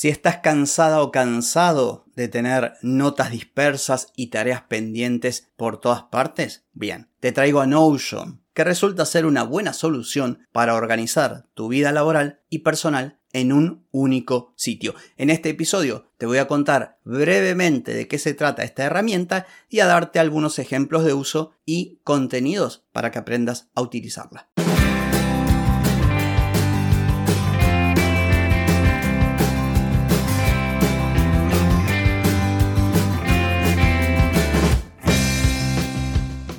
Si estás cansada o cansado de tener notas dispersas y tareas pendientes por todas partes, bien, te traigo a Notion, que resulta ser una buena solución para organizar tu vida laboral y personal en un único sitio. En este episodio te voy a contar brevemente de qué se trata esta herramienta y a darte algunos ejemplos de uso y contenidos para que aprendas a utilizarla.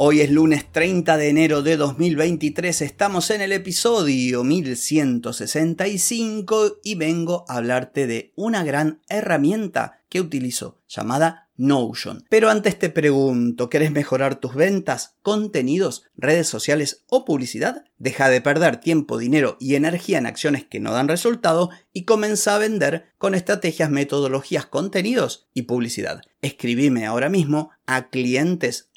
Hoy es lunes 30 de enero de 2023, estamos en el episodio 1165 y vengo a hablarte de una gran herramienta que utilizo llamada Notion. Pero antes te pregunto, ¿querés mejorar tus ventas, contenidos, redes sociales o publicidad? Deja de perder tiempo, dinero y energía en acciones que no dan resultado y comienza a vender con estrategias, metodologías, contenidos y publicidad. Escribime ahora mismo a clientes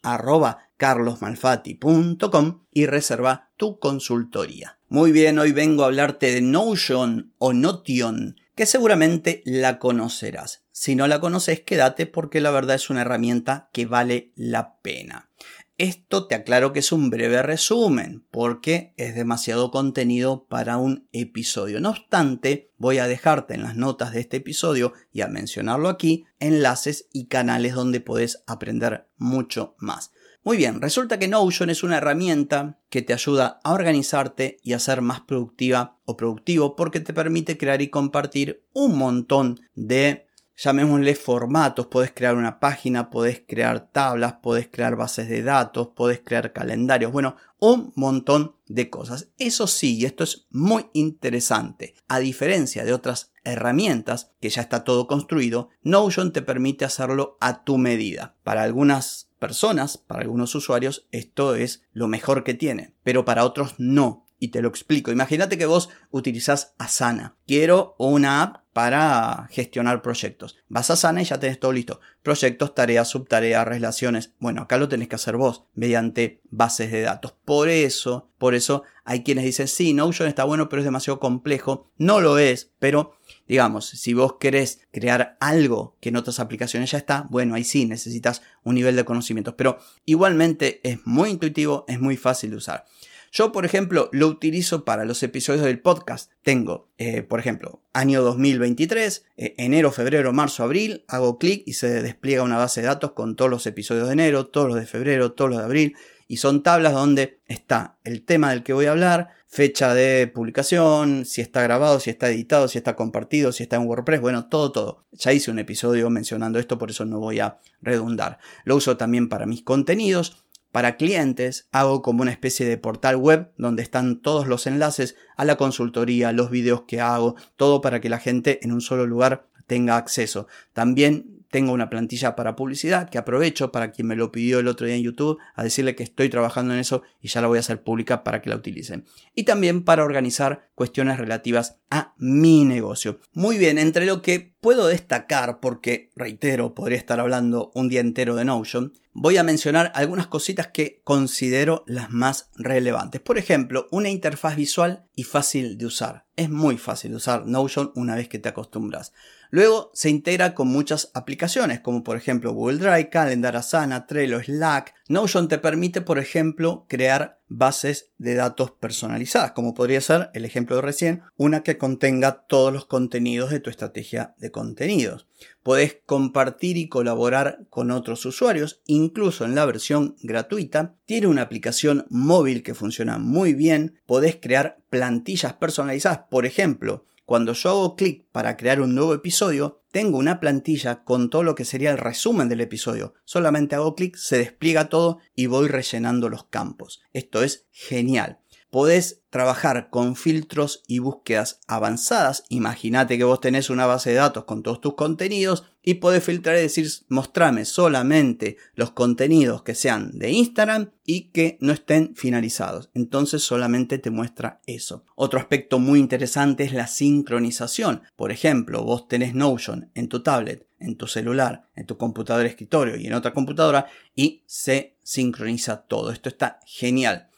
carlosmalfati.com y reserva tu consultoría. Muy bien, hoy vengo a hablarte de Notion o Notion, que seguramente la conocerás. Si no la conoces, quédate porque la verdad es una herramienta que vale la pena. Esto te aclaro que es un breve resumen, porque es demasiado contenido para un episodio. No obstante, voy a dejarte en las notas de este episodio y a mencionarlo aquí enlaces y canales donde puedes aprender mucho más. Muy bien, resulta que Notion es una herramienta que te ayuda a organizarte y a ser más productiva o productivo porque te permite crear y compartir un montón de llamémosle formatos, podés crear una página, podés crear tablas, podés crear bases de datos, podés crear calendarios, bueno, un montón de cosas. Eso sí, y esto es muy interesante, a diferencia de otras herramientas que ya está todo construido, Notion te permite hacerlo a tu medida. Para algunas personas, para algunos usuarios, esto es lo mejor que tiene, pero para otros no. Y te lo explico. Imagínate que vos utilizás Asana. Quiero una app para gestionar proyectos. Vas a Asana y ya tenés todo listo. Proyectos, tareas, subtareas, relaciones. Bueno, acá lo tenés que hacer vos mediante bases de datos. Por eso, por eso hay quienes dicen, sí, Notion está bueno, pero es demasiado complejo. No lo es, pero Digamos, si vos querés crear algo que en otras aplicaciones ya está, bueno, ahí sí necesitas un nivel de conocimientos, pero igualmente es muy intuitivo, es muy fácil de usar. Yo, por ejemplo, lo utilizo para los episodios del podcast. Tengo, eh, por ejemplo, año 2023, eh, enero, febrero, marzo, abril, hago clic y se despliega una base de datos con todos los episodios de enero, todos los de febrero, todos los de abril, y son tablas donde está el tema del que voy a hablar, fecha de publicación, si está grabado, si está editado, si está compartido, si está en WordPress, bueno, todo, todo. Ya hice un episodio mencionando esto, por eso no voy a redundar. Lo uso también para mis contenidos. Para clientes hago como una especie de portal web donde están todos los enlaces a la consultoría, los videos que hago, todo para que la gente en un solo lugar tenga acceso. También tengo una plantilla para publicidad que aprovecho para quien me lo pidió el otro día en YouTube a decirle que estoy trabajando en eso y ya la voy a hacer pública para que la utilicen. Y también para organizar cuestiones relativas a mi negocio. Muy bien, entre lo que puedo destacar, porque reitero, podría estar hablando un día entero de Notion, voy a mencionar algunas cositas que considero las más relevantes. Por ejemplo, una interfaz visual y fácil de usar. Es muy fácil de usar Notion una vez que te acostumbras. Luego se integra con muchas aplicaciones, como por ejemplo Google Drive, Calendar, Asana, Trello, Slack. Notion te permite, por ejemplo, crear bases de datos personalizadas, como podría ser el ejemplo de recién, una que contenga todos los contenidos de tu estrategia de contenidos. Puedes compartir y colaborar con otros usuarios, incluso en la versión gratuita. Tiene una aplicación móvil que funciona muy bien. Podés crear plantillas personalizadas, por ejemplo, cuando yo hago clic para crear un nuevo episodio, tengo una plantilla con todo lo que sería el resumen del episodio. Solamente hago clic, se despliega todo y voy rellenando los campos. Esto es genial. Podés trabajar con filtros y búsquedas avanzadas. Imagínate que vos tenés una base de datos con todos tus contenidos y podés filtrar y decir, mostrame solamente los contenidos que sean de Instagram y que no estén finalizados. Entonces solamente te muestra eso. Otro aspecto muy interesante es la sincronización. Por ejemplo, vos tenés Notion en tu tablet, en tu celular, en tu computadora de escritorio y en otra computadora y se sincroniza todo. Esto está genial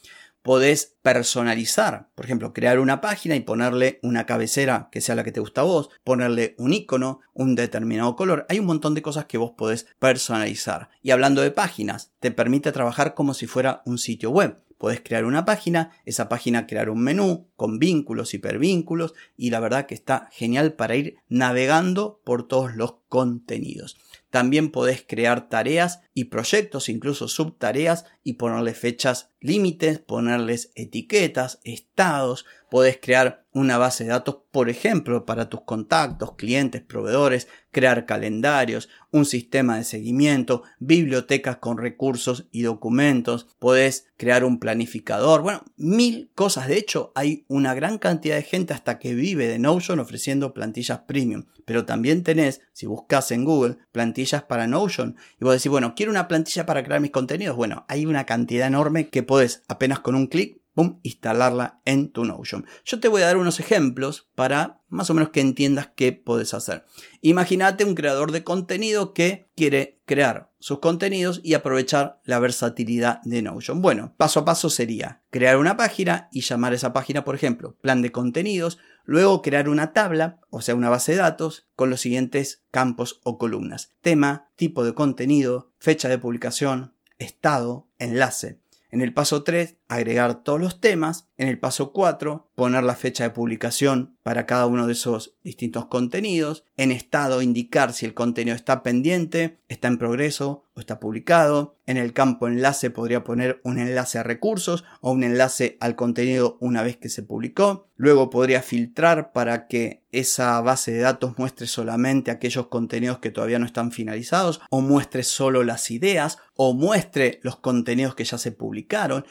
podés personalizar, por ejemplo, crear una página y ponerle una cabecera que sea la que te gusta a vos, ponerle un icono, un determinado color. Hay un montón de cosas que vos podés personalizar. Y hablando de páginas, te permite trabajar como si fuera un sitio web. Podés crear una página, esa página crear un menú con vínculos, hipervínculos y la verdad que está genial para ir navegando por todos los contenidos. También podés crear tareas y proyectos, incluso subtareas, y ponerle fechas límites, ponerles etiquetas, estados. Podés crear una base de datos, por ejemplo, para tus contactos, clientes, proveedores, crear calendarios, un sistema de seguimiento, bibliotecas con recursos y documentos. Podés crear un planificador. Bueno, mil cosas. De hecho, hay una gran cantidad de gente hasta que vive de Notion ofreciendo plantillas premium. Pero también tenés, si buscas en Google, plantillas para Notion. Y vos decís, bueno, quiero una plantilla para crear mis contenidos. Bueno, hay una cantidad enorme que podés apenas con un clic Instalarla en tu Notion. Yo te voy a dar unos ejemplos para más o menos que entiendas qué puedes hacer. Imagínate un creador de contenido que quiere crear sus contenidos y aprovechar la versatilidad de Notion. Bueno, paso a paso sería crear una página y llamar a esa página, por ejemplo, plan de contenidos, luego crear una tabla, o sea, una base de datos, con los siguientes campos o columnas. Tema, tipo de contenido, fecha de publicación, estado, enlace. En el paso 3, agregar todos los temas. En el paso 4, poner la fecha de publicación para cada uno de esos distintos contenidos. En estado, indicar si el contenido está pendiente, está en progreso o está publicado. En el campo enlace podría poner un enlace a recursos o un enlace al contenido una vez que se publicó. Luego podría filtrar para que esa base de datos muestre solamente aquellos contenidos que todavía no están finalizados o muestre solo las ideas o muestre los contenidos que ya se publicaron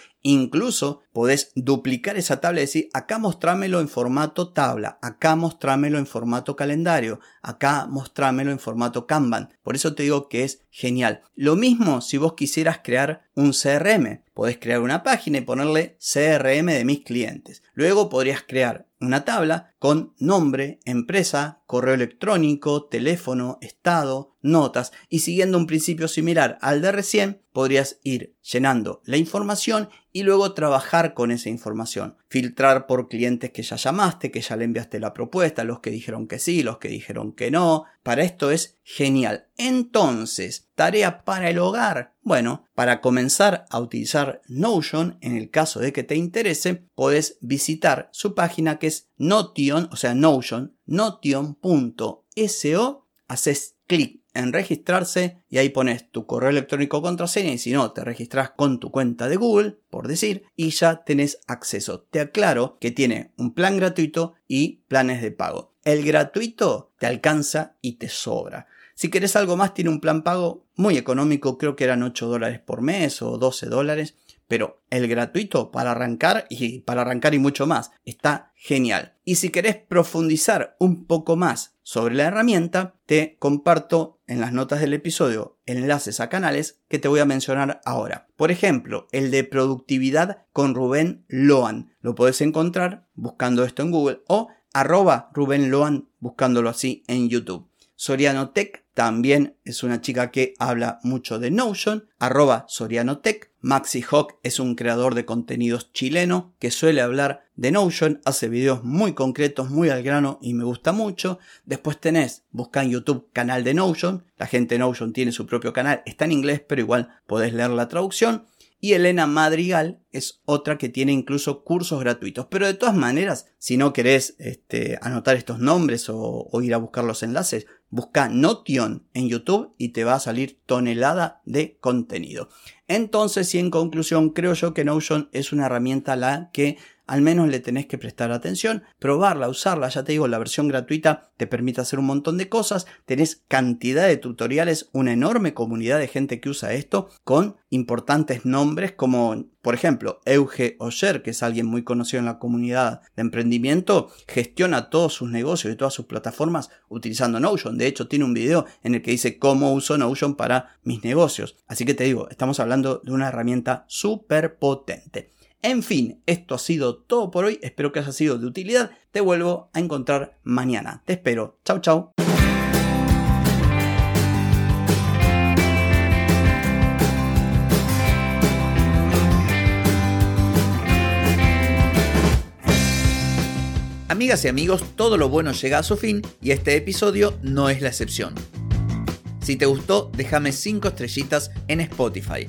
podés duplicar esa tabla y decir, acá mostrámelo en formato tabla, acá mostrámelo en formato calendario, acá mostrámelo en formato Kanban. Por eso te digo que es genial. Lo mismo si vos quisieras crear un CRM. Podés crear una página y ponerle CRM de mis clientes. Luego podrías crear una tabla con nombre, empresa, correo electrónico, teléfono, estado, notas y siguiendo un principio similar al de recién, podrías ir llenando la información y luego trabajar con esa información. Filtrar por clientes que ya llamaste, que ya le enviaste la propuesta, los que dijeron que sí, los que dijeron que no. Para esto es genial. Entonces, tarea para el hogar. Bueno, para comenzar a utilizar Notion, en el caso de que te interese, puedes visitar su página que es Notion, o sea, Notion, notion.so, haces clic en registrarse y ahí pones tu correo electrónico contraseña y si no te registras con tu cuenta de Google, por decir, y ya tenés acceso. Te aclaro que tiene un plan gratuito y planes de pago. El gratuito te alcanza y te sobra. Si querés algo más, tiene un plan pago muy económico, creo que eran 8 dólares por mes o 12 dólares, pero el gratuito para arrancar y para arrancar y mucho más está genial. Y si querés profundizar un poco más sobre la herramienta, te comparto en las notas del episodio enlaces a canales que te voy a mencionar ahora. Por ejemplo, el de productividad con Rubén Loan. Lo puedes encontrar buscando esto en Google o arroba Rubén Loan buscándolo así en YouTube. Soriano Tech también es una chica que habla mucho de Notion, arroba Soriano Tech. Maxi Hawk es un creador de contenidos chileno que suele hablar de Notion, hace videos muy concretos, muy al grano y me gusta mucho. Después tenés, busca en YouTube canal de Notion, la gente de Notion tiene su propio canal, está en inglés pero igual podés leer la traducción. Y Elena Madrigal es otra que tiene incluso cursos gratuitos. Pero de todas maneras, si no querés este, anotar estos nombres o, ir a buscar los enlaces, busca Notion en YouTube y te va a salir tonelada de contenido. Entonces, y en conclusión, creo yo que Notion es una herramienta la que al menos le tenés que prestar atención, probarla, usarla. Ya te digo, la versión gratuita te permite hacer un montón de cosas. Tenés cantidad de tutoriales, una enorme comunidad de gente que usa esto con importantes nombres como, por ejemplo, Euge Oyer, que es alguien muy conocido en la comunidad de emprendimiento, gestiona todos sus negocios y todas sus plataformas utilizando Notion. De hecho, tiene un video en el que dice cómo uso Notion para mis negocios. Así que te digo, estamos hablando de una herramienta súper potente. En fin, esto ha sido todo por hoy. Espero que haya sido de utilidad. Te vuelvo a encontrar mañana. Te espero. Chau, chau. Amigas y amigos, todo lo bueno llega a su fin y este episodio no es la excepción. Si te gustó, déjame 5 estrellitas en Spotify.